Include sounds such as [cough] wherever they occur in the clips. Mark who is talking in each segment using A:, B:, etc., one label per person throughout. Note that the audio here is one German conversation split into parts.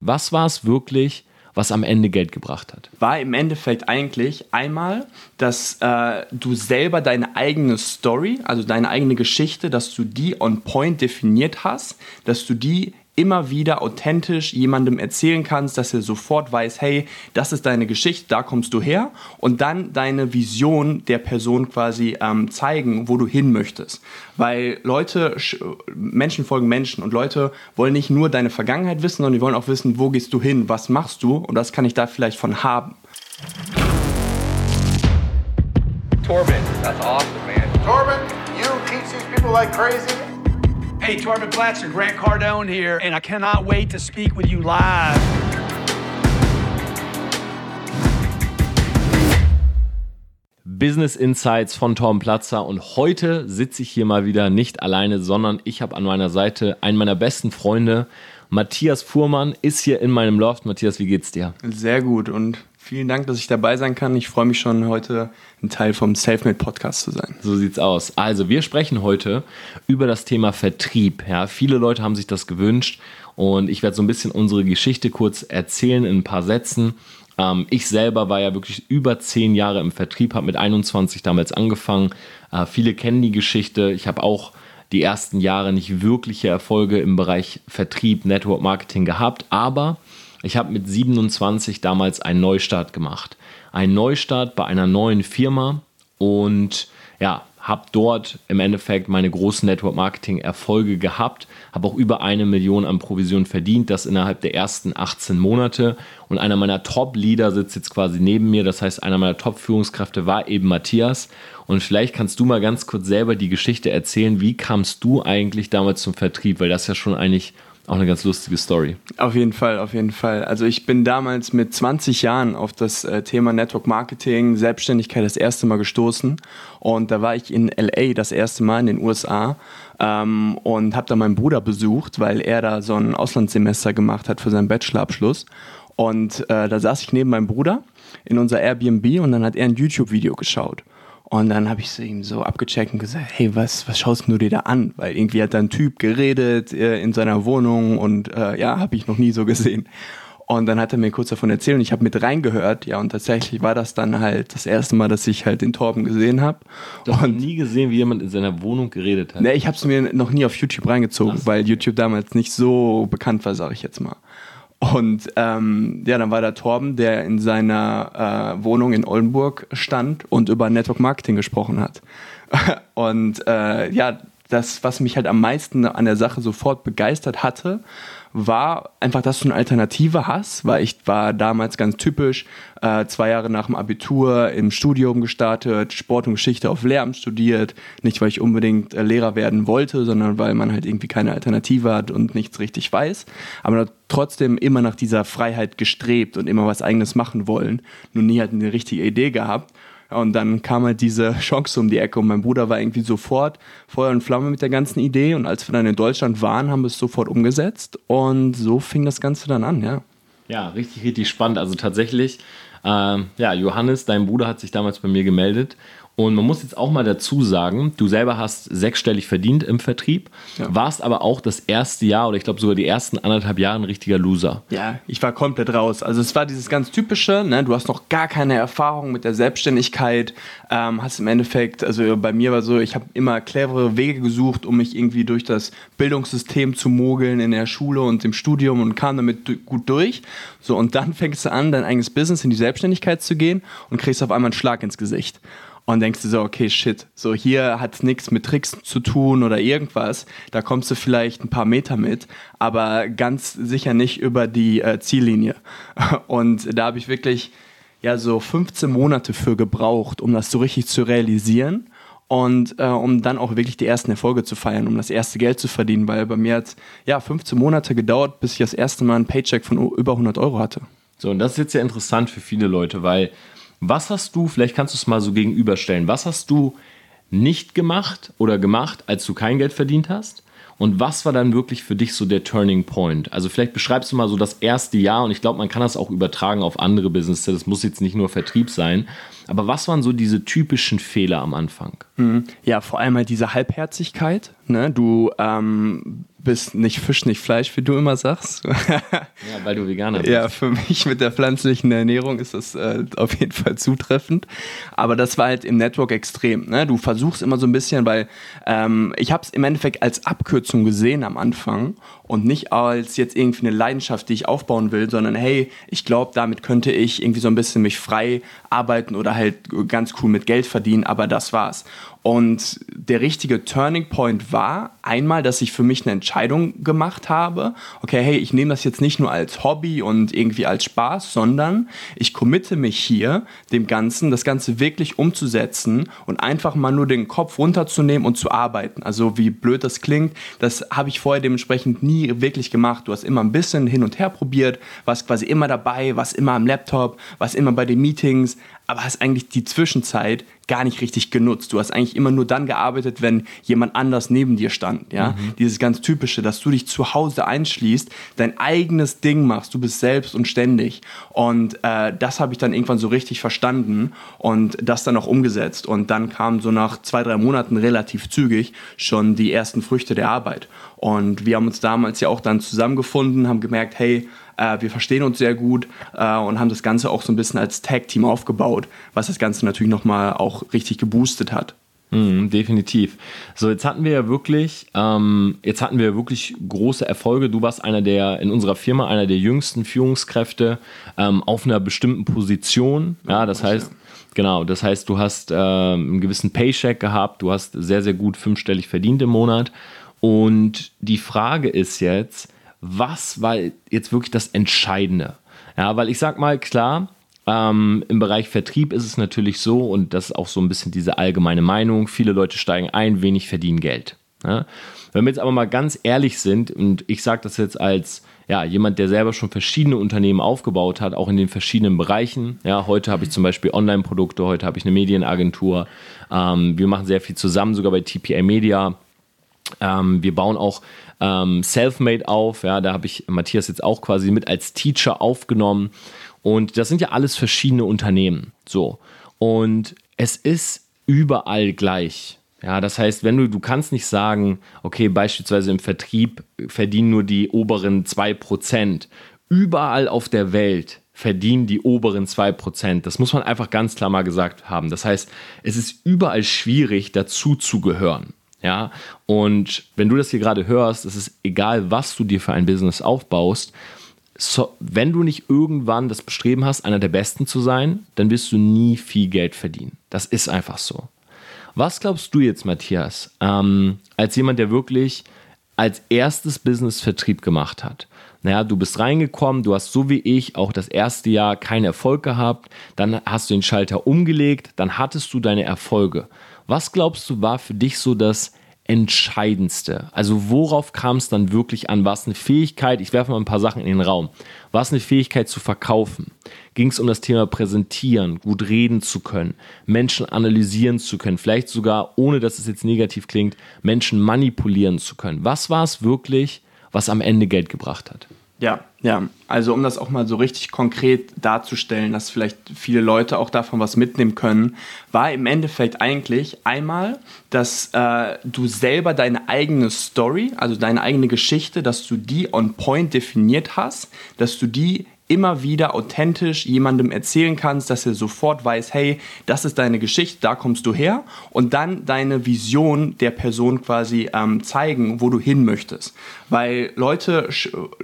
A: Was war es wirklich, was am Ende Geld gebracht hat?
B: War im Endeffekt eigentlich einmal, dass äh, du selber deine eigene Story, also deine eigene Geschichte, dass du die on point definiert hast, dass du die immer wieder authentisch jemandem erzählen kannst, dass er sofort weiß, hey, das ist deine Geschichte, da kommst du her und dann deine Vision der Person quasi ähm, zeigen, wo du hin möchtest. Weil Leute, Menschen folgen Menschen und Leute wollen nicht nur deine Vergangenheit wissen, sondern die wollen auch wissen, wo gehst du hin, was machst du und das kann ich da vielleicht von haben.
C: Torben, that's awesome, man. Torben, you teach these people like crazy.
D: Hey, Torben Platzer, Grant Cardone here, and I cannot wait to speak with you live.
A: Business Insights von Torben Platzer und heute sitze ich hier mal wieder nicht alleine, sondern ich habe an meiner Seite einen meiner besten Freunde, Matthias Fuhrmann, ist hier in meinem Loft. Matthias, wie geht's dir?
B: Sehr gut und Vielen Dank, dass ich dabei sein kann. Ich freue mich schon, heute ein Teil vom Selfmade Podcast zu sein.
A: So sieht's aus. Also, wir sprechen heute über das Thema Vertrieb. Ja, viele Leute haben sich das gewünscht und ich werde so ein bisschen unsere Geschichte kurz erzählen in ein paar Sätzen. Ähm, ich selber war ja wirklich über zehn Jahre im Vertrieb, habe mit 21 damals angefangen. Äh, viele kennen die Geschichte. Ich habe auch die ersten Jahre nicht wirkliche Erfolge im Bereich Vertrieb, Network Marketing gehabt, aber ich habe mit 27 damals einen Neustart gemacht. Ein Neustart bei einer neuen Firma und ja, habe dort im Endeffekt meine großen Network Marketing Erfolge gehabt, habe auch über eine Million an Provision verdient, das innerhalb der ersten 18 Monate. Und einer meiner Top-Leader sitzt jetzt quasi neben mir, das heißt, einer meiner Top-Führungskräfte war eben Matthias. Und vielleicht kannst du mal ganz kurz selber die Geschichte erzählen, wie kamst du eigentlich damals zum Vertrieb, weil das ja schon eigentlich auch eine ganz lustige Story.
B: Auf jeden Fall, auf jeden Fall. Also ich bin damals mit 20 Jahren auf das äh, Thema Network Marketing, Selbstständigkeit das erste Mal gestoßen. Und da war ich in LA das erste Mal in den USA ähm, und habe da meinen Bruder besucht, weil er da so ein Auslandssemester gemacht hat für seinen Bachelorabschluss. Und äh, da saß ich neben meinem Bruder in unser Airbnb und dann hat er ein YouTube-Video geschaut. Und dann habe ich so ihm so abgecheckt und gesagt, hey, was, was schaust du dir da an? Weil irgendwie hat da ein Typ geredet äh, in seiner Wohnung und äh, ja, habe ich noch nie so gesehen. Und dann hat er mir kurz davon erzählt und ich habe mit reingehört, ja, und tatsächlich war das dann halt das erste Mal, dass ich halt den Torben gesehen habe.
A: Du hast nie gesehen, wie jemand in seiner Wohnung geredet hat?
B: Ne, ich habe es mir noch nie auf YouTube reingezogen, Ach. weil YouTube damals nicht so bekannt war, sage ich jetzt mal. Und ähm, ja, dann war da Torben, der in seiner äh, Wohnung in Oldenburg stand und über Network Marketing gesprochen hat. [laughs] und äh, ja, das, was mich halt am meisten an der Sache sofort begeistert hatte, war einfach, dass du eine Alternative hast, weil ich war damals ganz typisch, äh, zwei Jahre nach dem Abitur im Studium gestartet, Sport und Geschichte auf Lehramt studiert, nicht weil ich unbedingt äh, Lehrer werden wollte, sondern weil man halt irgendwie keine Alternative hat und nichts richtig weiß, aber trotzdem immer nach dieser Freiheit gestrebt und immer was eigenes machen wollen, nur nie halt eine richtige Idee gehabt und dann kam halt diese Chance um die Ecke und mein Bruder war irgendwie sofort Feuer und Flamme mit der ganzen Idee und als wir dann in Deutschland waren, haben wir es sofort umgesetzt und so fing das Ganze dann an, ja.
A: Ja, richtig, richtig spannend. Also tatsächlich, äh, ja, Johannes, dein Bruder hat sich damals bei mir gemeldet und man muss jetzt auch mal dazu sagen, du selber hast sechsstellig verdient im Vertrieb, ja. warst aber auch das erste Jahr oder ich glaube sogar die ersten anderthalb Jahre ein richtiger Loser.
B: Ja, ich war komplett raus. Also es war dieses ganz typische, ne? du hast noch gar keine Erfahrung mit der Selbstständigkeit, ähm, hast im Endeffekt, also bei mir war so, ich habe immer clevere Wege gesucht, um mich irgendwie durch das Bildungssystem zu mogeln in der Schule und im Studium und kam damit gut durch. So und dann fängst du an, dein eigenes Business in die Selbstständigkeit zu gehen und kriegst auf einmal einen Schlag ins Gesicht und denkst du so, okay, shit, so hier hat es nichts mit Tricks zu tun oder irgendwas. Da kommst du vielleicht ein paar Meter mit, aber ganz sicher nicht über die äh, Ziellinie. [laughs] Und da habe ich wirklich ja so 15 Monate für gebraucht, um das so richtig zu realisieren und äh, um dann auch wirklich die ersten Erfolge zu feiern, um das erste Geld zu verdienen, weil bei mir hat ja 15 Monate gedauert, bis ich das erste Mal einen Paycheck von über 100 Euro hatte.
A: So, und das ist jetzt ja interessant für viele Leute, weil was hast du, vielleicht kannst du es mal so gegenüberstellen, was hast du nicht gemacht oder gemacht, als du kein Geld verdient hast? Und was war dann wirklich für dich so der Turning Point? Also vielleicht beschreibst du mal so das erste Jahr und ich glaube, man kann das auch übertragen auf andere Businesses. Das muss jetzt nicht nur Vertrieb sein. Aber was waren so diese typischen Fehler am Anfang?
B: Mhm. Ja, vor allem halt diese Halbherzigkeit. Ne? Du ähm, bist nicht Fisch, nicht Fleisch, wie du immer sagst. [laughs]
A: ja, weil du Veganer bist.
B: Ja, für mich mit der pflanzlichen Ernährung ist das äh, auf jeden Fall zutreffend. Aber das war halt im Network extrem. Ne? Du versuchst immer so ein bisschen, weil ähm, ich habe es im Endeffekt als Abkürzung gesehen am Anfang und nicht als jetzt irgendwie eine Leidenschaft, die ich aufbauen will, sondern hey, ich glaube, damit könnte ich irgendwie so ein bisschen mich frei arbeiten oder halt ganz cool mit Geld verdienen, aber das war's. Und der richtige Turning Point war einmal, dass ich für mich eine Entscheidung gemacht habe. Okay, hey, ich nehme das jetzt nicht nur als Hobby und irgendwie als Spaß, sondern ich committe mich hier dem Ganzen, das Ganze wirklich umzusetzen und einfach mal nur den Kopf runterzunehmen und zu arbeiten. Also wie blöd das klingt, das habe ich vorher dementsprechend nie wirklich gemacht. Du hast immer ein bisschen hin und her probiert, warst quasi immer dabei, warst immer am Laptop, warst immer bei den Meetings, aber hast eigentlich die Zwischenzeit gar nicht richtig genutzt. Du hast eigentlich immer nur dann gearbeitet, wenn jemand anders neben dir stand. Ja? Mhm. Dieses ganz typische, dass du dich zu Hause einschließt, dein eigenes Ding machst, du bist selbst und ständig. Und äh, das habe ich dann irgendwann so richtig verstanden und das dann auch umgesetzt. Und dann kamen so nach zwei, drei Monaten relativ zügig schon die ersten Früchte der Arbeit. Und wir haben uns damals ja auch dann zusammengefunden, haben gemerkt, hey, äh, wir verstehen uns sehr gut äh, und haben das Ganze auch so ein bisschen als Tag-Team aufgebaut, was das Ganze natürlich nochmal auch richtig geboostet hat.
A: Mm, definitiv. So, jetzt hatten wir ja wirklich, ähm, jetzt hatten wir wirklich große Erfolge. Du warst einer der, in unserer Firma, einer der jüngsten Führungskräfte ähm, auf einer bestimmten Position. Ja, das heißt, genau, das heißt, du hast äh, einen gewissen Paycheck gehabt, du hast sehr, sehr gut fünfstellig verdient im Monat. Und die Frage ist jetzt, was war jetzt wirklich das Entscheidende? Ja, weil ich sag mal, klar, ähm, im Bereich Vertrieb ist es natürlich so, und das ist auch so ein bisschen diese allgemeine Meinung, viele Leute steigen ein, wenig verdienen Geld. Ja? Wenn wir jetzt aber mal ganz ehrlich sind, und ich sage das jetzt als ja, jemand, der selber schon verschiedene Unternehmen aufgebaut hat, auch in den verschiedenen Bereichen. Ja, heute habe ich zum Beispiel Online-Produkte, heute habe ich eine Medienagentur. Ähm, wir machen sehr viel zusammen, sogar bei TPA Media. Ähm, wir bauen auch ähm, Selfmade auf. Ja, da habe ich Matthias jetzt auch quasi mit als Teacher aufgenommen. Und das sind ja alles verschiedene Unternehmen. So. Und es ist überall gleich. Ja, das heißt, wenn du, du kannst nicht sagen, okay, beispielsweise im Vertrieb verdienen nur die oberen 2%. Überall auf der Welt verdienen die oberen 2%. Das muss man einfach ganz klar mal gesagt haben. Das heißt, es ist überall schwierig, dazu zu gehören. Ja, und wenn du das hier gerade hörst, es ist egal, was du dir für ein Business aufbaust, so, wenn du nicht irgendwann das Bestreben hast, einer der Besten zu sein, dann wirst du nie viel Geld verdienen. Das ist einfach so. Was glaubst du jetzt, Matthias, ähm, als jemand, der wirklich als erstes Business Vertrieb gemacht hat? Naja, du bist reingekommen, du hast so wie ich auch das erste Jahr keinen Erfolg gehabt, dann hast du den Schalter umgelegt, dann hattest du deine Erfolge. Was glaubst du, war für dich so das Entscheidendste? Also worauf kam es dann wirklich an? War es eine Fähigkeit, ich werfe mal ein paar Sachen in den Raum, war es eine Fähigkeit zu verkaufen? Ging es um das Thema Präsentieren, gut reden zu können, Menschen analysieren zu können, vielleicht sogar, ohne dass es jetzt negativ klingt, Menschen manipulieren zu können? Was war es wirklich, was am Ende Geld gebracht hat?
B: Ja, ja. Also um das auch mal so richtig konkret darzustellen, dass vielleicht viele Leute auch davon was mitnehmen können, war im Endeffekt eigentlich einmal, dass äh, du selber deine eigene Story, also deine eigene Geschichte, dass du die on point definiert hast, dass du die immer wieder authentisch jemandem erzählen kannst, dass er sofort weiß, hey, das ist deine Geschichte, da kommst du her und dann deine Vision der Person quasi ähm, zeigen, wo du hin möchtest. Weil Leute,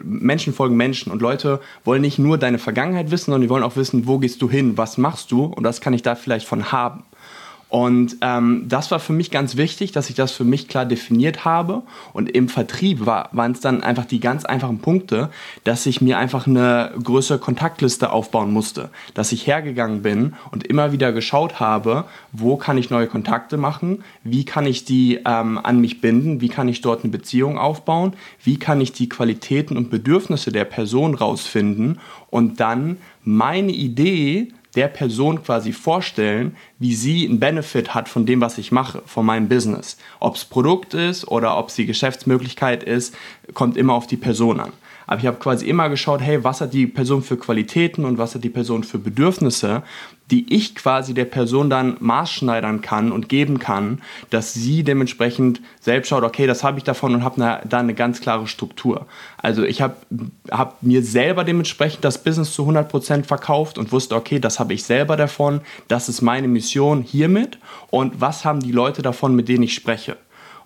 B: Menschen folgen Menschen und Leute wollen nicht nur deine Vergangenheit wissen, sondern die wollen auch wissen, wo gehst du hin, was machst du und das kann ich da vielleicht von haben. Und ähm, das war für mich ganz wichtig, dass ich das für mich klar definiert habe. Und im Vertrieb war, waren es dann einfach die ganz einfachen Punkte, dass ich mir einfach eine größere Kontaktliste aufbauen musste. Dass ich hergegangen bin und immer wieder geschaut habe, wo kann ich neue Kontakte machen, wie kann ich die ähm, an mich binden, wie kann ich dort eine Beziehung aufbauen, wie kann ich die Qualitäten und Bedürfnisse der Person rausfinden und dann meine Idee der Person quasi vorstellen, wie sie einen Benefit hat von dem, was ich mache, von meinem Business. Ob es Produkt ist oder ob es die Geschäftsmöglichkeit ist, kommt immer auf die Person an. Aber ich habe quasi immer geschaut, hey, was hat die Person für Qualitäten und was hat die Person für Bedürfnisse, die ich quasi der Person dann maßschneidern kann und geben kann, dass sie dementsprechend selbst schaut, okay, das habe ich davon und habe da eine ganz klare Struktur. Also ich habe hab mir selber dementsprechend das Business zu 100% verkauft und wusste, okay, das habe ich selber davon, das ist meine Mission hiermit und was haben die Leute davon, mit denen ich spreche.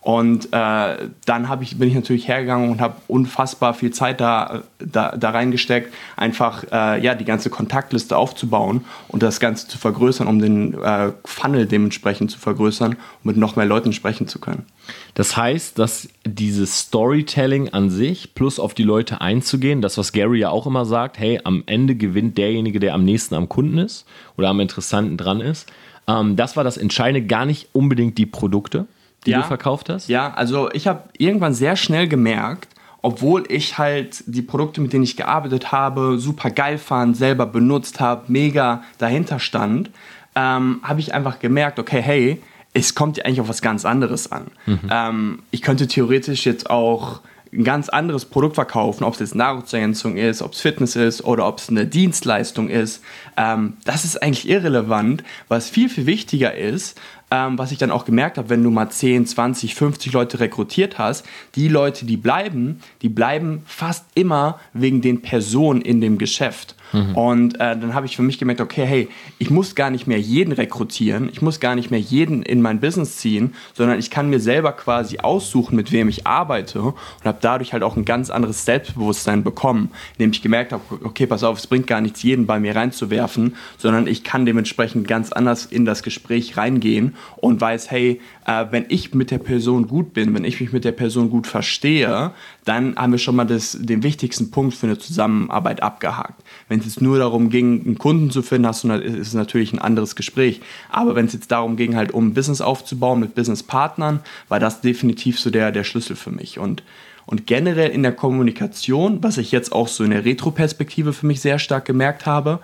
B: Und äh, dann ich, bin ich natürlich hergegangen und habe unfassbar viel Zeit da, da, da reingesteckt, einfach äh, ja, die ganze Kontaktliste aufzubauen und das Ganze zu vergrößern, um den äh, Funnel dementsprechend zu vergrößern, um mit noch mehr Leuten sprechen zu können.
A: Das heißt, dass dieses Storytelling an sich plus auf die Leute einzugehen, das, was Gary ja auch immer sagt, hey, am Ende gewinnt derjenige, der am nächsten am Kunden ist oder am interessanten dran ist. Ähm, das war das Entscheidende, gar nicht unbedingt die Produkte die ja, du verkauft hast?
B: Ja, also ich habe irgendwann sehr schnell gemerkt, obwohl ich halt die Produkte, mit denen ich gearbeitet habe, super geil fand, selber benutzt habe, mega dahinter stand, ähm, habe ich einfach gemerkt, okay, hey, es kommt ja eigentlich auf was ganz anderes an. Mhm. Ähm, ich könnte theoretisch jetzt auch ein ganz anderes Produkt verkaufen, ob es jetzt Nahrungsergänzung ist, ob es Fitness ist oder ob es eine Dienstleistung ist. Ähm, das ist eigentlich irrelevant. Was viel, viel wichtiger ist, ähm, was ich dann auch gemerkt habe, wenn du mal 10, 20, 50 Leute rekrutiert hast, die Leute, die bleiben, die bleiben fast immer wegen den Personen in dem Geschäft. Mhm. Und äh, dann habe ich für mich gemerkt, okay, hey, ich muss gar nicht mehr jeden rekrutieren, ich muss gar nicht mehr jeden in mein Business ziehen, sondern ich kann mir selber quasi aussuchen, mit wem ich arbeite und habe dadurch halt auch ein ganz anderes Selbstbewusstsein bekommen, indem ich gemerkt habe, okay, pass auf, es bringt gar nichts, jeden bei mir reinzuwerfen, sondern ich kann dementsprechend ganz anders in das Gespräch reingehen und weiß, hey, äh, wenn ich mit der Person gut bin, wenn ich mich mit der Person gut verstehe, dann haben wir schon mal das, den wichtigsten Punkt für eine Zusammenarbeit abgehakt. Wenn es jetzt nur darum ging, einen Kunden zu finden, hast du, ist es natürlich ein anderes Gespräch. Aber wenn es jetzt darum ging, halt um ein Business aufzubauen mit Businesspartnern, war das definitiv so der, der Schlüssel für mich. Und und generell in der Kommunikation, was ich jetzt auch so in der Retro-Perspektive für mich sehr stark gemerkt habe,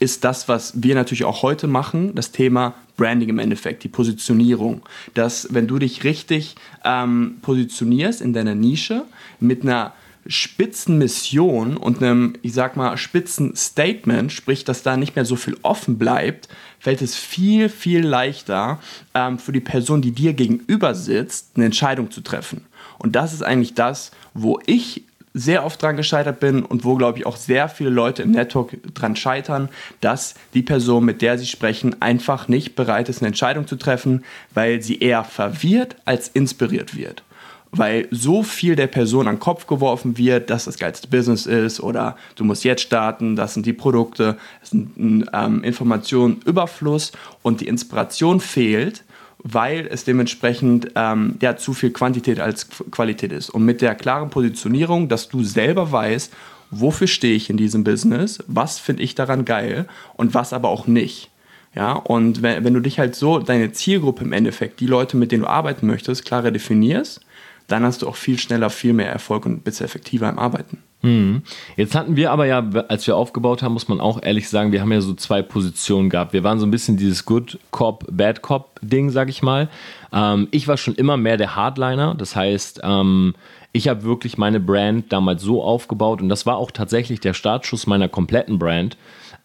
B: ist das, was wir natürlich auch heute machen, das Thema Branding im Endeffekt, die Positionierung. Dass, wenn du dich richtig ähm, positionierst in deiner Nische mit einer Spitzenmission und einem, ich sag mal, Spitzenstatement, sprich, dass da nicht mehr so viel offen bleibt, fällt es viel, viel leichter ähm, für die Person, die dir gegenüber sitzt, eine Entscheidung zu treffen. Und das ist eigentlich das, wo ich sehr oft dran gescheitert bin und wo, glaube ich, auch sehr viele Leute im Network dran scheitern, dass die Person, mit der sie sprechen, einfach nicht bereit ist, eine Entscheidung zu treffen, weil sie eher verwirrt als inspiriert wird. Weil so viel der Person an den Kopf geworfen wird, dass das geilste Business ist oder du musst jetzt starten, das sind die Produkte, ist ein ähm, Informationenüberfluss und die Inspiration fehlt, weil es dementsprechend ähm, ja, zu viel Quantität als Qualität ist. Und mit der klaren Positionierung, dass du selber weißt, wofür stehe ich in diesem Business, was finde ich daran geil und was aber auch nicht. Ja, und wenn, wenn du dich halt so, deine Zielgruppe im Endeffekt, die Leute, mit denen du arbeiten möchtest, klarer definierst, dann hast du auch viel schneller, viel mehr Erfolg und bist effektiver im Arbeiten.
A: Mhm. Jetzt hatten wir aber ja, als wir aufgebaut haben, muss man auch ehrlich sagen, wir haben ja so zwei Positionen gehabt. Wir waren so ein bisschen dieses Good Cop, Bad Cop Ding, sag ich mal. Ähm, ich war schon immer mehr der Hardliner. Das heißt, ähm, ich habe wirklich meine Brand damals so aufgebaut und das war auch tatsächlich der Startschuss meiner kompletten Brand.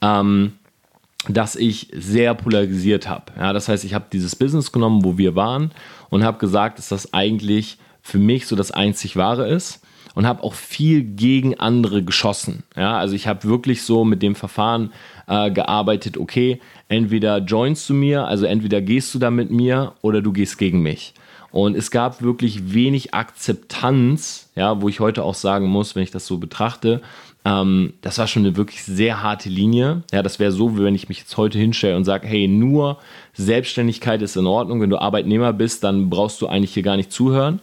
A: Ähm, dass ich sehr polarisiert habe. Ja, das heißt, ich habe dieses Business genommen, wo wir waren und habe gesagt, dass das eigentlich für mich so das einzig Wahre ist und habe auch viel gegen andere geschossen. Ja, also ich habe wirklich so mit dem Verfahren äh, gearbeitet, okay, entweder joinst du mir, also entweder gehst du da mit mir oder du gehst gegen mich. Und es gab wirklich wenig Akzeptanz, ja, wo ich heute auch sagen muss, wenn ich das so betrachte, ähm, das war schon eine wirklich sehr harte Linie. Ja, das wäre so, wie wenn ich mich jetzt heute hinstelle und sage, hey, nur Selbstständigkeit ist in Ordnung. Wenn du Arbeitnehmer bist, dann brauchst du eigentlich hier gar nicht zuhören.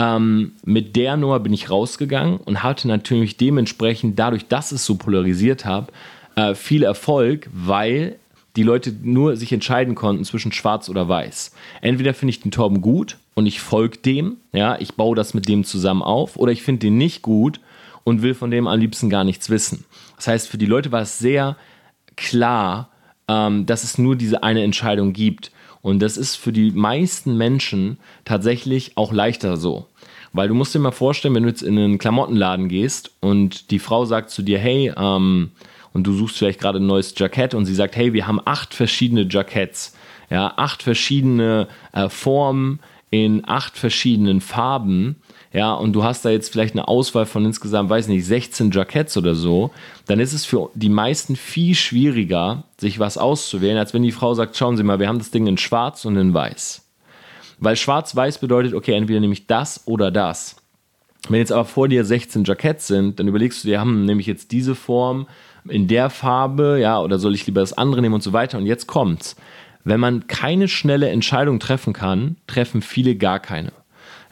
A: Ähm, mit der Nummer bin ich rausgegangen und hatte natürlich dementsprechend, dadurch, dass es so polarisiert habe, äh, viel Erfolg, weil die Leute nur sich entscheiden konnten zwischen schwarz oder weiß. Entweder finde ich den Torben gut und ich folge dem, ja, ich baue das mit dem zusammen auf, oder ich finde den nicht gut und will von dem am liebsten gar nichts wissen. Das heißt, für die Leute war es sehr klar, ähm, dass es nur diese eine Entscheidung gibt. Und das ist für die meisten Menschen tatsächlich auch leichter so. Weil du musst dir mal vorstellen, wenn du jetzt in einen Klamottenladen gehst und die Frau sagt zu dir, hey, ähm, und du suchst vielleicht gerade ein neues Jackett und sie sagt, hey, wir haben acht verschiedene Jacketts, ja, acht verschiedene äh, Formen in acht verschiedenen Farben, ja, und du hast da jetzt vielleicht eine Auswahl von insgesamt, weiß nicht, 16 Jacketts oder so, dann ist es für die meisten viel schwieriger, sich was auszuwählen, als wenn die Frau sagt, schauen Sie mal, wir haben das Ding in schwarz und in weiß. Weil schwarz-weiß bedeutet, okay, entweder nehme ich das oder das. Wenn jetzt aber vor dir 16 Jacketts sind, dann überlegst du dir, haben nämlich jetzt diese Form in der Farbe, ja, oder soll ich lieber das andere nehmen und so weiter. Und jetzt kommt's. Wenn man keine schnelle Entscheidung treffen kann, treffen viele gar keine.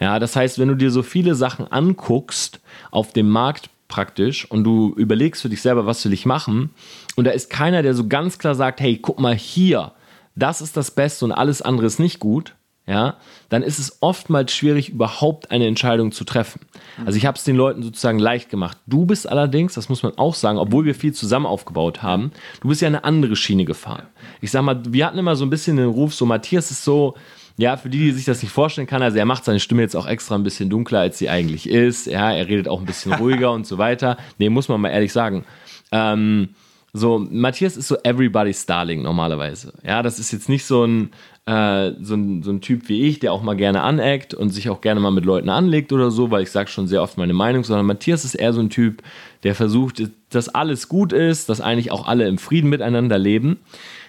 A: Ja, das heißt, wenn du dir so viele Sachen anguckst auf dem Markt praktisch und du überlegst für dich selber, was will ich machen und da ist keiner, der so ganz klar sagt, hey, guck mal hier, das ist das Beste und alles andere ist nicht gut, ja, dann ist es oftmals schwierig, überhaupt eine Entscheidung zu treffen. Also ich habe es den Leuten sozusagen leicht gemacht. Du bist allerdings, das muss man auch sagen, obwohl wir viel zusammen aufgebaut haben, du bist ja eine andere Schiene gefahren. Ich sag mal, wir hatten immer so ein bisschen den Ruf, so Matthias ist so, ja, für die, die sich das nicht vorstellen kann, also er macht seine Stimme jetzt auch extra ein bisschen dunkler, als sie eigentlich ist. Ja, er redet auch ein bisschen [laughs] ruhiger und so weiter. Nee, muss man mal ehrlich sagen. Ähm, so, Matthias ist so everybody's Starling normalerweise. Ja, das ist jetzt nicht so ein, äh, so, ein, so ein Typ wie ich, der auch mal gerne aneckt und sich auch gerne mal mit Leuten anlegt oder so, weil ich sage schon sehr oft meine Meinung, sondern Matthias ist eher so ein Typ, der versucht, dass alles gut ist, dass eigentlich auch alle im Frieden miteinander leben.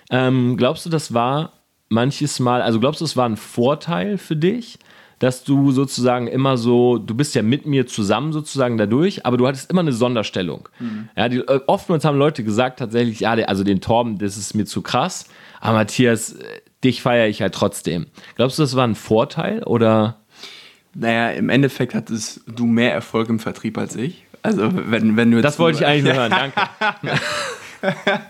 A: Ähm, glaubst du, das war manches Mal, also glaubst du, es war ein Vorteil für dich? Dass du sozusagen immer so, du bist ja mit mir zusammen sozusagen dadurch, aber du hattest immer eine Sonderstellung. Mhm. Ja, die, äh, oftmals haben Leute gesagt tatsächlich, ja, also den Torben, das ist mir zu krass, aber Matthias, äh, dich feiere ich halt trotzdem. Glaubst du, das war ein Vorteil oder?
B: Naja, im Endeffekt hattest du mehr Erfolg im Vertrieb als ich. Also wenn, wenn du
A: Das wollte ich eigentlich nur hören, danke. [laughs]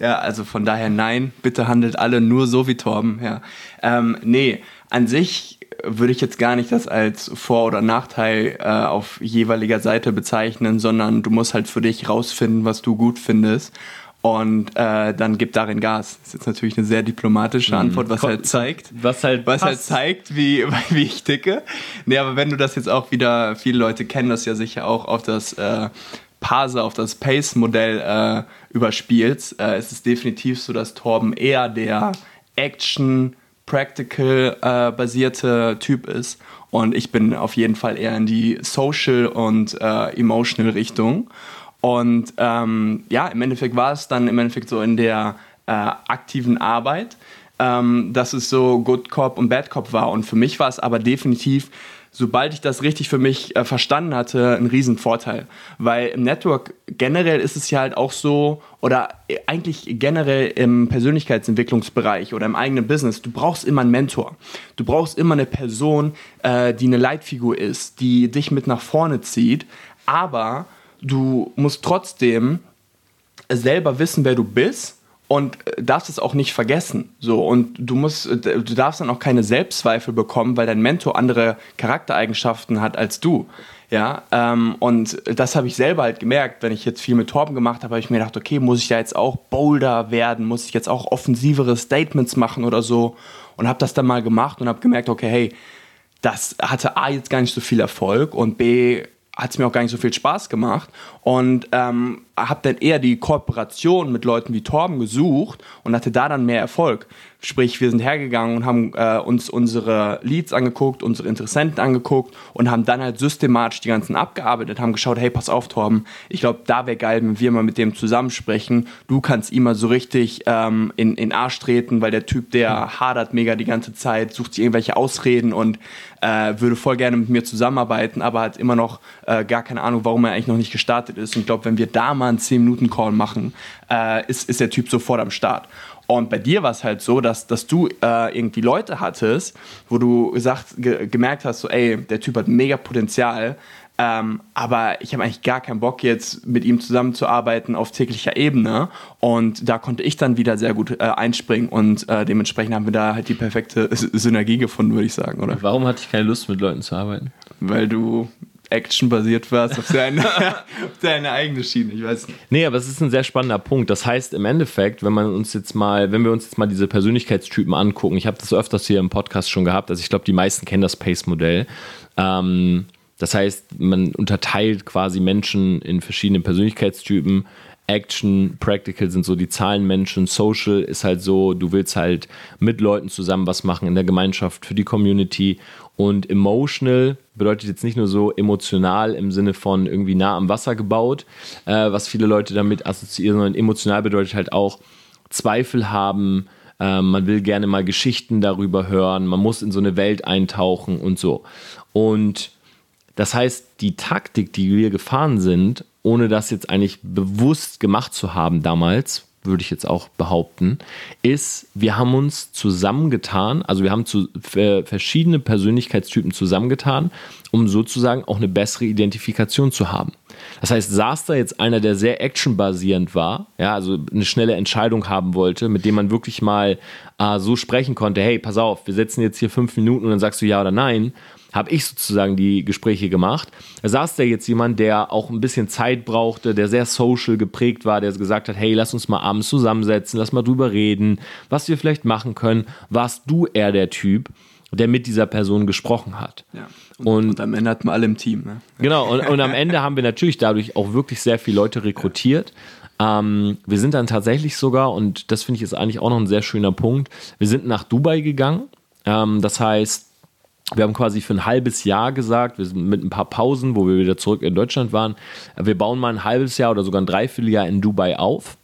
B: ja, also von daher nein, bitte handelt alle nur so wie Torben. Ja. Ähm, nee, an sich würde ich jetzt gar nicht das als Vor- oder Nachteil äh, auf jeweiliger Seite bezeichnen, sondern du musst halt für dich rausfinden, was du gut findest. Und äh, dann gib darin Gas. Das ist jetzt natürlich eine sehr diplomatische mhm. Antwort, was halt zeigt,
A: was halt,
B: was halt zeigt, wie, [laughs] wie ich ticke. Nee, aber wenn du das jetzt auch wieder, viele Leute kennen das ja sicher auch auf das äh, Parser, auf das Pace-Modell äh, überspielst, äh, ist es definitiv so, dass Torben eher der Action- Practical-basierte äh, Typ ist. Und ich bin auf jeden Fall eher in die Social- und äh, Emotional-Richtung. Und ähm, ja, im Endeffekt war es dann im Endeffekt so in der äh, aktiven Arbeit, ähm, dass es so Good Cop und Bad Cop war. Und für mich war es aber definitiv sobald ich das richtig für mich äh, verstanden hatte, ein Riesenvorteil. Weil im Network generell ist es ja halt auch so, oder äh, eigentlich generell im Persönlichkeitsentwicklungsbereich oder im eigenen Business, du brauchst immer einen Mentor. Du brauchst immer eine Person, äh, die eine Leitfigur ist, die dich mit nach vorne zieht. Aber du musst trotzdem selber wissen, wer du bist und äh, darfst es auch nicht vergessen. So und du musst, äh, du darfst dann auch keine Selbstzweifel bekommen, weil dein Mentor andere Charaktereigenschaften hat als du. Ja, ähm, und das habe ich selber halt gemerkt, wenn ich jetzt viel mit Torben gemacht habe, habe ich mir gedacht, okay, muss ich da jetzt auch bolder werden, muss ich jetzt auch offensivere Statements machen oder so und habe das dann mal gemacht und habe gemerkt, okay, hey, das hatte A jetzt gar nicht so viel Erfolg und B hat es mir auch gar nicht so viel Spaß gemacht und ähm, habe dann eher die Kooperation mit Leuten wie Torben gesucht und hatte da dann mehr Erfolg. Sprich, wir sind hergegangen und haben äh, uns unsere Leads angeguckt, unsere Interessenten angeguckt und haben dann halt systematisch die ganzen abgearbeitet, haben geschaut, hey, pass auf, Torben, ich glaube, da wäre geil, wenn wir mal mit dem zusammensprechen. Du kannst ihm mal so richtig ähm, in, in Arsch treten, weil der Typ, der hadert mega die ganze Zeit, sucht sich irgendwelche Ausreden und äh, würde voll gerne mit mir zusammenarbeiten, aber hat immer noch äh, gar keine Ahnung, warum er eigentlich noch nicht gestartet ist. Und ich glaube, wenn wir da mal einen 10-Minuten-Call machen, äh, ist, ist der Typ sofort am Start. Und bei dir war es halt so, dass, dass du äh, irgendwie Leute hattest, wo du gesagt, ge gemerkt hast, so, ey, der Typ hat mega Potenzial, ähm, aber ich habe eigentlich gar keinen Bock jetzt mit ihm zusammenzuarbeiten auf täglicher Ebene. Und da konnte ich dann wieder sehr gut äh, einspringen und äh, dementsprechend haben wir da halt die perfekte Synergie gefunden, würde ich sagen, oder?
A: Warum hatte ich keine Lust, mit Leuten zu arbeiten?
B: Weil du actionbasiert warst auf deine, auf deine eigene Schiene, ich weiß nicht.
A: Nee, aber es ist ein sehr spannender Punkt. Das heißt im Endeffekt, wenn man uns jetzt mal, wenn wir uns jetzt mal diese Persönlichkeitstypen angucken, ich habe das öfters hier im Podcast schon gehabt, also ich glaube, die meisten kennen das Pace-Modell. Ähm, Das heißt, man unterteilt quasi Menschen in verschiedene Persönlichkeitstypen. Action, Practical sind so die Zahlenmenschen, Social ist halt so, du willst halt mit Leuten zusammen was machen in der Gemeinschaft, für die Community und Emotional bedeutet jetzt nicht nur so emotional im Sinne von irgendwie nah am Wasser gebaut, äh, was viele Leute damit assoziieren, sondern emotional bedeutet halt auch Zweifel haben, äh, man will gerne mal Geschichten darüber hören, man muss in so eine Welt eintauchen und so. Und das heißt, die Taktik, die wir gefahren sind, ohne das jetzt eigentlich bewusst gemacht zu haben damals, würde ich jetzt auch behaupten, ist, wir haben uns zusammengetan, also wir haben zu, verschiedene Persönlichkeitstypen zusammengetan, um sozusagen auch eine bessere Identifikation zu haben. Das heißt, saß da jetzt einer, der sehr actionbasierend war, ja, also eine schnelle Entscheidung haben wollte, mit dem man wirklich mal äh, so sprechen konnte, hey, pass auf, wir setzen jetzt hier fünf Minuten und dann sagst du ja oder nein, habe ich sozusagen die Gespräche gemacht. Da saß da jetzt jemand, der auch ein bisschen Zeit brauchte, der sehr social geprägt war, der gesagt hat, hey, lass uns mal abends zusammensetzen, lass mal drüber reden, was wir vielleicht machen können. Warst du eher der Typ, der mit dieser Person gesprochen hat?
B: Ja. Und, und, und am Ende hatten wir alle im Team. Ne?
A: Genau, und, und am Ende haben wir natürlich dadurch auch wirklich sehr viele Leute rekrutiert. Ähm, wir sind dann tatsächlich sogar, und das finde ich ist eigentlich auch noch ein sehr schöner Punkt, wir sind nach Dubai gegangen. Ähm, das heißt, wir haben quasi für ein halbes Jahr gesagt, wir sind mit ein paar Pausen, wo wir wieder zurück in Deutschland waren, wir bauen mal ein halbes Jahr oder sogar ein Dreivierteljahr in Dubai auf.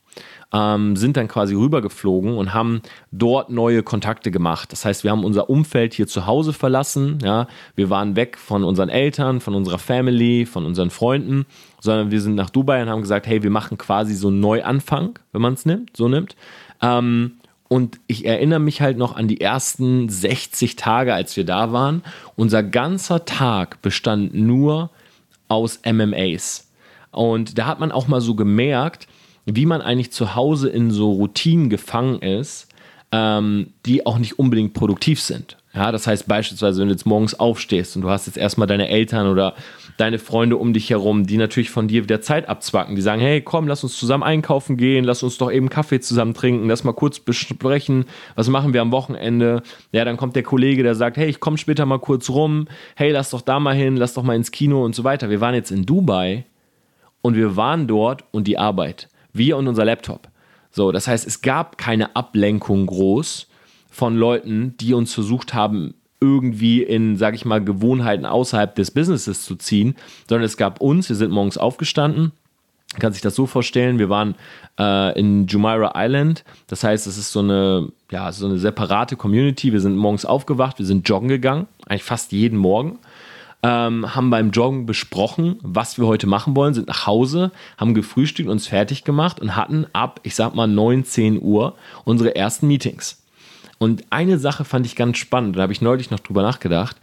A: Ähm, sind dann quasi rübergeflogen und haben dort neue Kontakte gemacht. Das heißt, wir haben unser Umfeld hier zu Hause verlassen. Ja? Wir waren weg von unseren Eltern, von unserer Family, von unseren Freunden, sondern wir sind nach Dubai und haben gesagt, hey, wir machen quasi so einen Neuanfang, wenn man es nimmt, so nimmt. Ähm, und ich erinnere mich halt noch an die ersten 60 Tage, als wir da waren. Unser ganzer Tag bestand nur aus MMAs. Und da hat man auch mal so gemerkt, wie man eigentlich zu Hause in so Routinen gefangen ist, ähm, die auch nicht unbedingt produktiv sind. Ja, das heißt beispielsweise, wenn du jetzt morgens aufstehst und du hast jetzt erstmal deine Eltern oder deine Freunde um dich herum, die natürlich von dir wieder Zeit abzwacken, die sagen, hey, komm, lass uns zusammen einkaufen gehen, lass uns doch eben Kaffee zusammen trinken, lass mal kurz besprechen, was machen wir am Wochenende. Ja, dann kommt der Kollege, der sagt, hey, ich komme später mal kurz rum, hey, lass doch da mal hin, lass doch mal ins Kino und so weiter. Wir waren jetzt in Dubai und wir waren dort und die Arbeit. Wir und unser Laptop. So, das heißt, es gab keine Ablenkung groß von Leuten, die uns versucht haben, irgendwie in, sag ich mal, Gewohnheiten außerhalb des Businesses zu ziehen, sondern es gab uns, wir sind morgens aufgestanden, kann sich das so vorstellen, wir waren äh, in Jumeirah Island, das heißt, es ist so eine, ja, so eine separate Community, wir sind morgens aufgewacht, wir sind joggen gegangen, eigentlich fast jeden Morgen, ähm, haben beim Joggen besprochen, was wir heute machen wollen, sind nach Hause, haben gefrühstückt, uns fertig gemacht und hatten ab, ich sag mal, 9, 10 Uhr unsere ersten Meetings. Und eine Sache fand ich ganz spannend, da habe ich neulich noch drüber nachgedacht.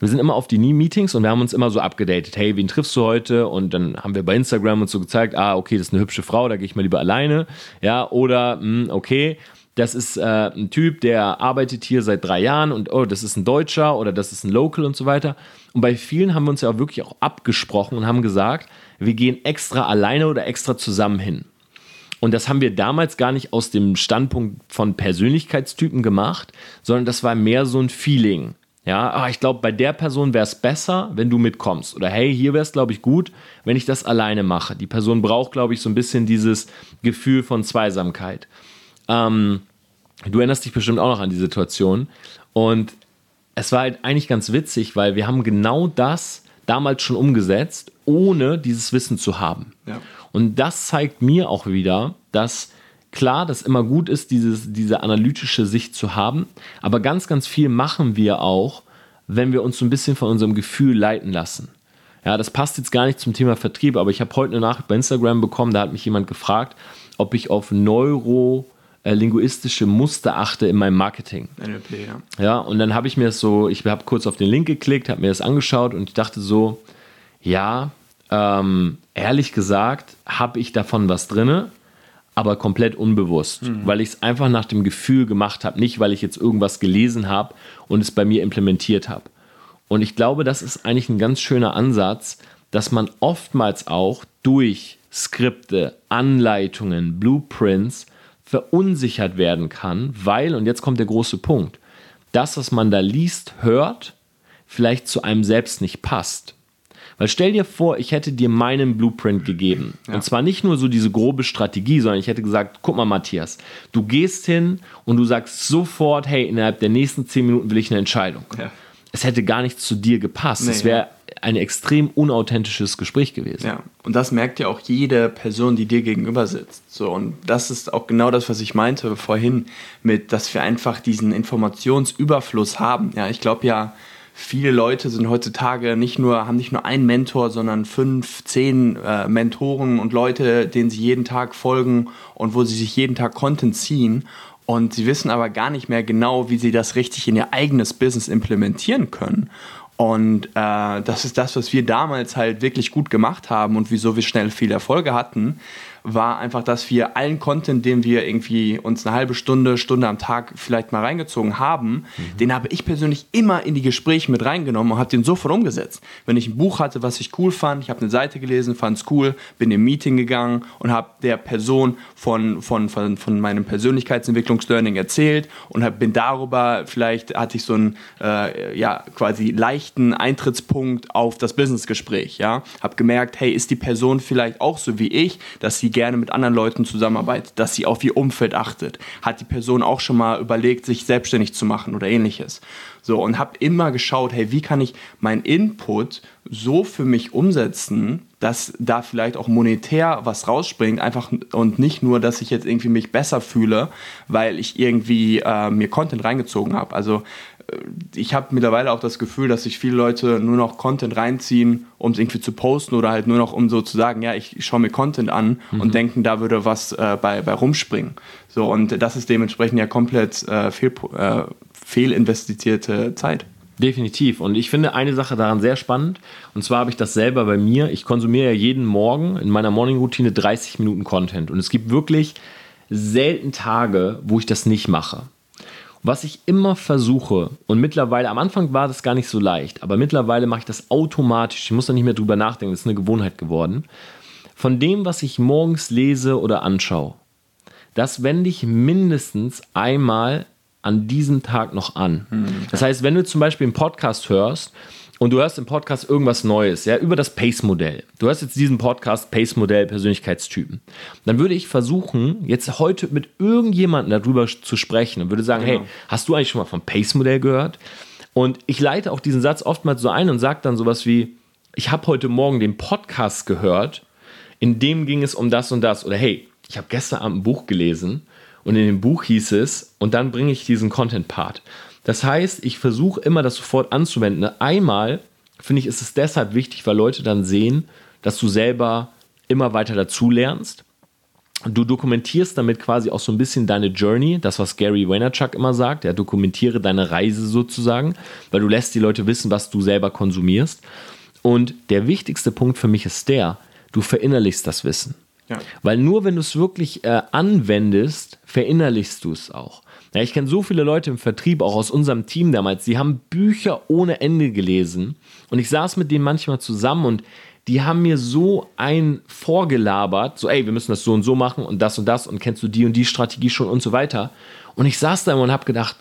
A: Wir sind immer auf die Nie-Meetings und wir haben uns immer so abgedatet. Hey, wen triffst du heute? Und dann haben wir bei Instagram uns so gezeigt, ah, okay, das ist eine hübsche Frau, da gehe ich mal lieber alleine. Ja, oder, mh, hm, okay, das ist äh, ein Typ, der arbeitet hier seit drei Jahren und oh, das ist ein Deutscher oder das ist ein Local und so weiter. Und bei vielen haben wir uns ja auch wirklich auch abgesprochen und haben gesagt, wir gehen extra alleine oder extra zusammen hin. Und das haben wir damals gar nicht aus dem Standpunkt von Persönlichkeitstypen gemacht, sondern das war mehr so ein Feeling. Ja, ah, ich glaube, bei der Person wäre es besser, wenn du mitkommst. Oder hey, hier wäre es, glaube ich, gut, wenn ich das alleine mache. Die Person braucht, glaube ich, so ein bisschen dieses Gefühl von Zweisamkeit. Ähm, du erinnerst dich bestimmt auch noch an die Situation. Und es war halt eigentlich ganz witzig, weil wir haben genau das damals schon umgesetzt, ohne dieses Wissen zu haben. Ja. Und das zeigt mir auch wieder, dass klar, dass immer gut ist, dieses, diese analytische Sicht zu haben, aber ganz, ganz viel machen wir auch, wenn wir uns so ein bisschen von unserem Gefühl leiten lassen. Ja, das passt jetzt gar nicht zum Thema Vertrieb, aber ich habe heute eine Nachricht bei Instagram bekommen, da hat mich jemand gefragt, ob ich auf neurolinguistische Muster achte in meinem Marketing. NLP, ja. Ja, und dann habe ich mir das so, ich habe kurz auf den Link geklickt, habe mir das angeschaut und ich dachte so, ja, ähm, ehrlich gesagt, habe ich davon was drinne, aber komplett unbewusst, mhm. weil ich es einfach nach dem Gefühl gemacht habe, nicht weil ich jetzt irgendwas gelesen habe und es bei mir implementiert habe. Und ich glaube, das ist eigentlich ein ganz schöner Ansatz, dass man oftmals auch durch Skripte, Anleitungen, Blueprints verunsichert werden kann, weil, und jetzt kommt der große Punkt, das, was man da liest, hört, vielleicht zu einem selbst nicht passt. Weil stell dir vor, ich hätte dir meinen Blueprint gegeben. Ja. Und zwar nicht nur so diese grobe Strategie, sondern ich hätte gesagt, guck mal, Matthias, du gehst hin und du sagst sofort, hey, innerhalb der nächsten zehn Minuten will ich eine Entscheidung. Ja. Es hätte gar nicht zu dir gepasst. Nee, es wäre ein extrem unauthentisches Gespräch gewesen.
B: Ja, und das merkt ja auch jede Person, die dir gegenüber sitzt. So, und das ist auch genau das, was ich meinte vorhin, mit, dass wir einfach diesen Informationsüberfluss haben. Ja, ich glaube ja, viele Leute sind heutzutage nicht nur, haben nicht nur einen Mentor, sondern fünf, zehn äh, Mentoren und Leute, denen sie jeden Tag folgen und wo sie sich jeden Tag Content ziehen. Und sie wissen aber gar nicht mehr genau, wie sie das richtig in ihr eigenes Business implementieren können. Und äh, das ist das, was wir damals halt wirklich gut gemacht haben und wieso wir schnell viele Erfolge hatten, war einfach, dass wir allen Content, den wir irgendwie uns eine halbe Stunde, Stunde am Tag vielleicht mal reingezogen haben, mhm. den habe ich persönlich immer in die Gespräche mit reingenommen und habe den sofort umgesetzt. Wenn ich ein Buch hatte, was ich cool fand, ich habe eine Seite gelesen, fand es cool, bin im Meeting gegangen und habe der Person von, von, von, von meinem Persönlichkeitsentwicklungslearning erzählt und hab, bin darüber, vielleicht hatte ich so einen äh, ja, quasi leichten Eintrittspunkt auf das Businessgespräch. Ja? Habe gemerkt, hey, ist die Person vielleicht auch so wie ich, dass sie gerne mit anderen Leuten zusammenarbeitet, dass sie auf ihr Umfeld achtet. Hat die Person auch schon mal überlegt, sich selbstständig zu machen oder ähnliches. So, und habe immer geschaut, hey, wie kann ich meinen Input so für mich umsetzen, dass da vielleicht auch monetär was rausspringt, einfach und nicht nur, dass ich jetzt irgendwie mich besser fühle, weil ich irgendwie äh, mir Content reingezogen habe. Also ich habe mittlerweile auch das Gefühl, dass sich viele Leute nur noch Content reinziehen, um es irgendwie zu posten oder halt nur noch um so zu sagen, ja, ich, schaue mir Content an mhm. und denken, da würde was äh, bei, bei rumspringen. So, und das ist dementsprechend ja komplett äh, fehl, äh, fehlinvestierte Zeit.
A: Definitiv. Und ich finde eine Sache daran sehr spannend. Und zwar habe ich das selber bei mir. Ich konsumiere ja jeden Morgen in meiner Morning-Routine 30 Minuten Content. Und es gibt wirklich selten Tage, wo ich das nicht mache. Was ich immer versuche, und mittlerweile, am Anfang war das gar nicht so leicht, aber mittlerweile mache ich das automatisch. Ich muss da nicht mehr drüber nachdenken, das ist eine Gewohnheit geworden. Von dem, was ich morgens lese oder anschaue, das wende ich mindestens einmal an diesem Tag noch an. Hm. Das heißt, wenn du zum Beispiel einen Podcast hörst und du hörst im Podcast irgendwas Neues, ja, über das Pace-Modell. Du hörst jetzt diesen Podcast Pace-Modell Persönlichkeitstypen. Dann würde ich versuchen, jetzt heute mit irgendjemandem darüber zu sprechen und würde sagen, genau. hey, hast du eigentlich schon mal vom Pace-Modell gehört? Und ich leite auch diesen Satz oftmals so ein und sage dann sowas wie, ich habe heute Morgen den Podcast gehört, in dem ging es um das und das. Oder hey, ich habe gestern Abend ein Buch gelesen und in dem Buch hieß es, und dann bringe ich diesen Content-Part. Das heißt, ich versuche immer, das sofort anzuwenden. Einmal finde ich, ist es deshalb wichtig, weil Leute dann sehen, dass du selber immer weiter dazu lernst. Du dokumentierst damit quasi auch so ein bisschen deine Journey, das, was Gary Vaynerchuk immer sagt. Ja, dokumentiere deine Reise sozusagen, weil du lässt die Leute wissen, was du selber konsumierst. Und der wichtigste Punkt für mich ist der, du verinnerlichst das Wissen. Ja. Weil nur wenn du es wirklich äh, anwendest, verinnerlichst du es auch. Ja, ich kenne so viele Leute im Vertrieb, auch aus unserem Team damals, die haben Bücher ohne Ende gelesen. Und ich saß mit denen manchmal zusammen und die haben mir so ein vorgelabert, so, ey, wir müssen das so und so machen und das und das und kennst du die und die Strategie schon und so weiter. Und ich saß da und habe gedacht,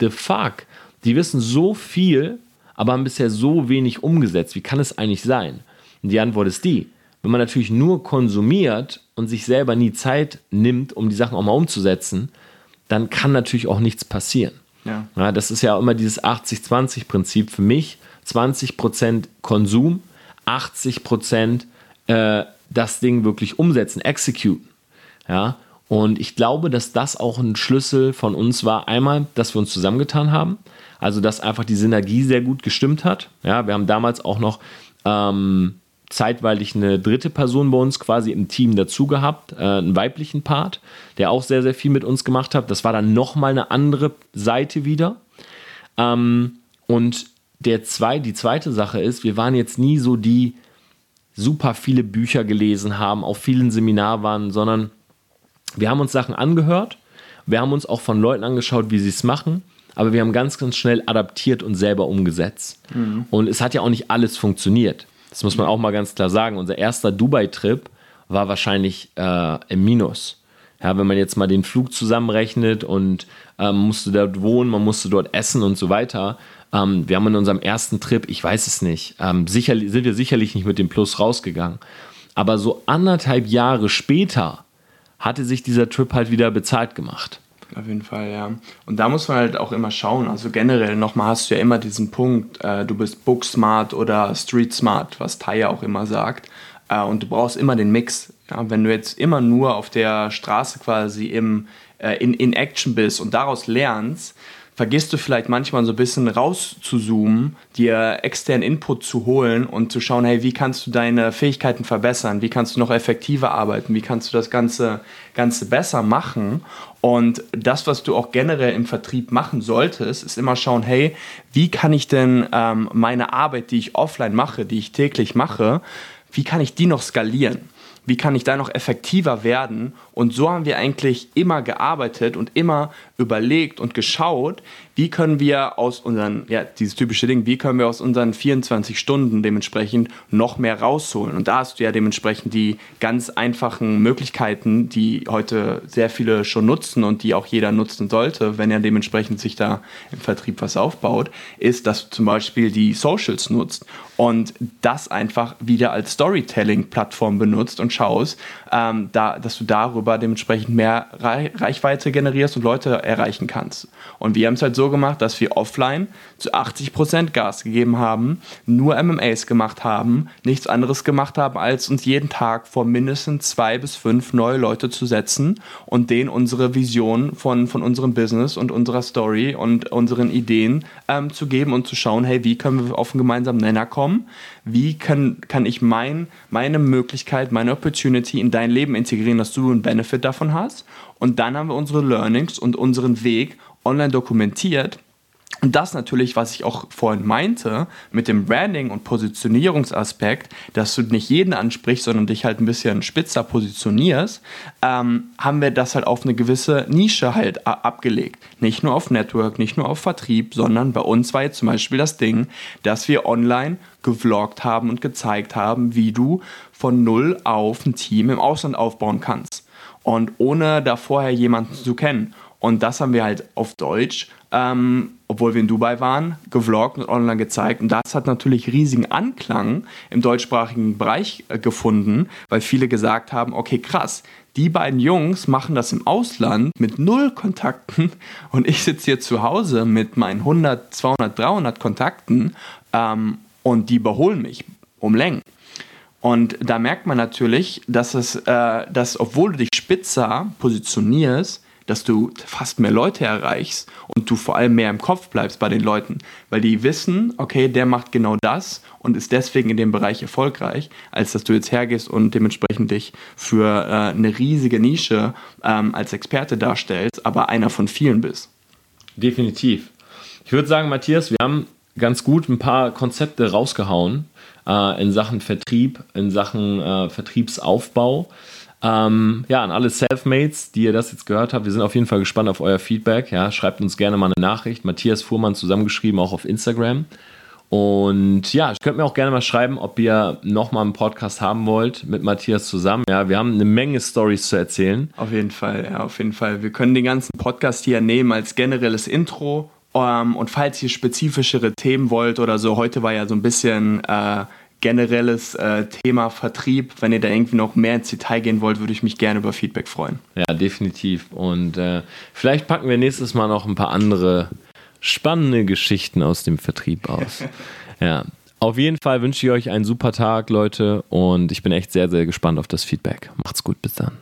A: the fuck, die wissen so viel, aber haben bisher so wenig umgesetzt. Wie kann es eigentlich sein? Und die Antwort ist die. Wenn man natürlich nur konsumiert und sich selber nie Zeit nimmt, um die Sachen auch mal umzusetzen, dann kann natürlich auch nichts passieren. Ja. ja das ist ja immer dieses 80-20-Prinzip für mich. 20% Konsum, 80% äh, das Ding wirklich umsetzen, executen. Ja, und ich glaube, dass das auch ein Schlüssel von uns war. Einmal, dass wir uns zusammengetan haben. Also, dass einfach die Synergie sehr gut gestimmt hat. Ja, wir haben damals auch noch ähm, zeitweilig eine dritte Person bei uns quasi im Team dazu gehabt, äh, einen weiblichen Part, der auch sehr, sehr viel mit uns gemacht hat. Das war dann nochmal eine andere Seite wieder. Ähm, und der zwei, die zweite Sache ist, wir waren jetzt nie so die super viele Bücher gelesen haben, auf vielen Seminaren waren, sondern wir haben uns Sachen angehört, wir haben uns auch von Leuten angeschaut, wie sie es machen, aber wir haben ganz, ganz schnell adaptiert und selber umgesetzt. Mhm. Und es hat ja auch nicht alles funktioniert. Das muss man auch mal ganz klar sagen. Unser erster Dubai-Trip war wahrscheinlich äh, im Minus. Ja, wenn man jetzt mal den Flug zusammenrechnet und ähm, musste dort wohnen, man musste dort essen und so weiter. Ähm, wir haben in unserem ersten Trip, ich weiß es nicht, ähm, sicher, sind wir sicherlich nicht mit dem Plus rausgegangen. Aber so anderthalb Jahre später hatte sich dieser Trip halt wieder bezahlt gemacht.
B: Auf jeden Fall, ja. Und da muss man halt auch immer schauen. Also generell nochmal hast du ja immer diesen Punkt, äh, du bist Book Smart oder Street Smart, was Taya auch immer sagt. Äh, und du brauchst immer den Mix. Ja? Wenn du jetzt immer nur auf der Straße quasi im, äh, in, in Action bist und daraus lernst, vergisst du vielleicht manchmal so ein bisschen rauszuzoomen, dir externen Input zu holen und zu schauen, hey, wie kannst du deine Fähigkeiten verbessern? Wie kannst du noch effektiver arbeiten? Wie kannst du das Ganze, Ganze besser machen? Und das, was du auch generell im Vertrieb machen solltest, ist immer schauen, hey, wie kann ich denn ähm, meine Arbeit, die ich offline mache, die ich täglich mache, wie kann ich die noch skalieren? wie kann ich da noch effektiver werden? Und so haben wir eigentlich immer gearbeitet und immer überlegt und geschaut, wie können wir aus unseren, ja, dieses typische Ding, wie können wir aus unseren 24 Stunden dementsprechend noch mehr rausholen? Und da hast du ja dementsprechend die ganz einfachen Möglichkeiten, die heute sehr viele schon nutzen und die auch jeder nutzen sollte, wenn er dementsprechend sich da im Vertrieb was aufbaut, ist, dass du zum Beispiel die Socials nutzt und das einfach wieder als Storytelling-Plattform benutzt und schaust, ähm, da, dass du darüber dementsprechend mehr Reichweite generierst und Leute erreichen kannst. Und wir haben es halt so gemacht, dass wir offline zu 80% Gas gegeben haben, nur MMAs gemacht haben, nichts anderes gemacht haben, als uns jeden Tag vor mindestens zwei bis fünf neue Leute zu setzen und denen unsere Vision von, von unserem Business und unserer Story und unseren Ideen ähm, zu geben und zu schauen, hey, wie können wir auf einen gemeinsamen Nenner kommen? Wie kann, kann ich mein, meine Möglichkeit, meine Opportunity in dein Leben integrieren, dass du einen Benefit davon hast? Und dann haben wir unsere Learnings und unseren Weg online dokumentiert. Und das natürlich, was ich auch vorhin meinte, mit dem Branding und Positionierungsaspekt, dass du nicht jeden ansprichst, sondern dich halt ein bisschen spitzer positionierst, ähm, haben wir das halt auf eine gewisse Nische halt abgelegt. Nicht nur auf Network, nicht nur auf Vertrieb, sondern bei uns war jetzt zum Beispiel das Ding, dass wir online gevloggt haben und gezeigt haben, wie du von null auf ein Team im Ausland aufbauen kannst. Und ohne da vorher jemanden zu kennen. Und das haben wir halt auf Deutsch, ähm, obwohl wir in Dubai waren, gevloggt und online gezeigt. Und das hat natürlich riesigen Anklang im deutschsprachigen Bereich äh, gefunden, weil viele gesagt haben, okay, krass, die beiden Jungs machen das im Ausland mit null Kontakten [laughs] und ich sitze hier zu Hause mit meinen 100, 200, 300 Kontakten ähm, und die überholen mich um Längen. Und da merkt man natürlich, dass es, äh, dass obwohl du dich spitzer positionierst, dass du fast mehr Leute erreichst und du vor allem mehr im Kopf bleibst bei den Leuten, weil die wissen, okay, der macht genau das und ist deswegen in dem Bereich erfolgreich, als dass du jetzt hergehst und dementsprechend dich für äh, eine riesige Nische ähm, als Experte darstellst, aber einer von vielen bist.
A: Definitiv. Ich würde sagen, Matthias, wir haben ganz gut ein paar Konzepte rausgehauen äh, in Sachen Vertrieb, in Sachen äh, Vertriebsaufbau. Ähm, ja, an alle Selfmates, die ihr das jetzt gehört habt, wir sind auf jeden Fall gespannt auf euer Feedback. Ja, schreibt uns gerne mal eine Nachricht. Matthias Fuhrmann zusammengeschrieben, auch auf Instagram. Und ja, ich könnte mir auch gerne mal schreiben, ob ihr nochmal einen Podcast haben wollt mit Matthias zusammen. Ja, wir haben eine Menge Stories zu erzählen.
B: Auf jeden Fall, ja, auf jeden Fall. Wir können den ganzen Podcast hier nehmen als generelles Intro. Um, ähm, und falls ihr spezifischere Themen wollt oder so, heute war ja so ein bisschen äh, generelles äh, Thema Vertrieb. Wenn ihr da irgendwie noch mehr ins Detail gehen wollt, würde ich mich gerne über Feedback freuen.
A: Ja, definitiv. Und äh, vielleicht packen wir nächstes Mal noch ein paar andere spannende Geschichten aus dem Vertrieb aus. [laughs] ja. Auf jeden Fall wünsche ich euch einen super Tag, Leute, und ich bin echt sehr, sehr gespannt auf das Feedback. Macht's gut, bis dann.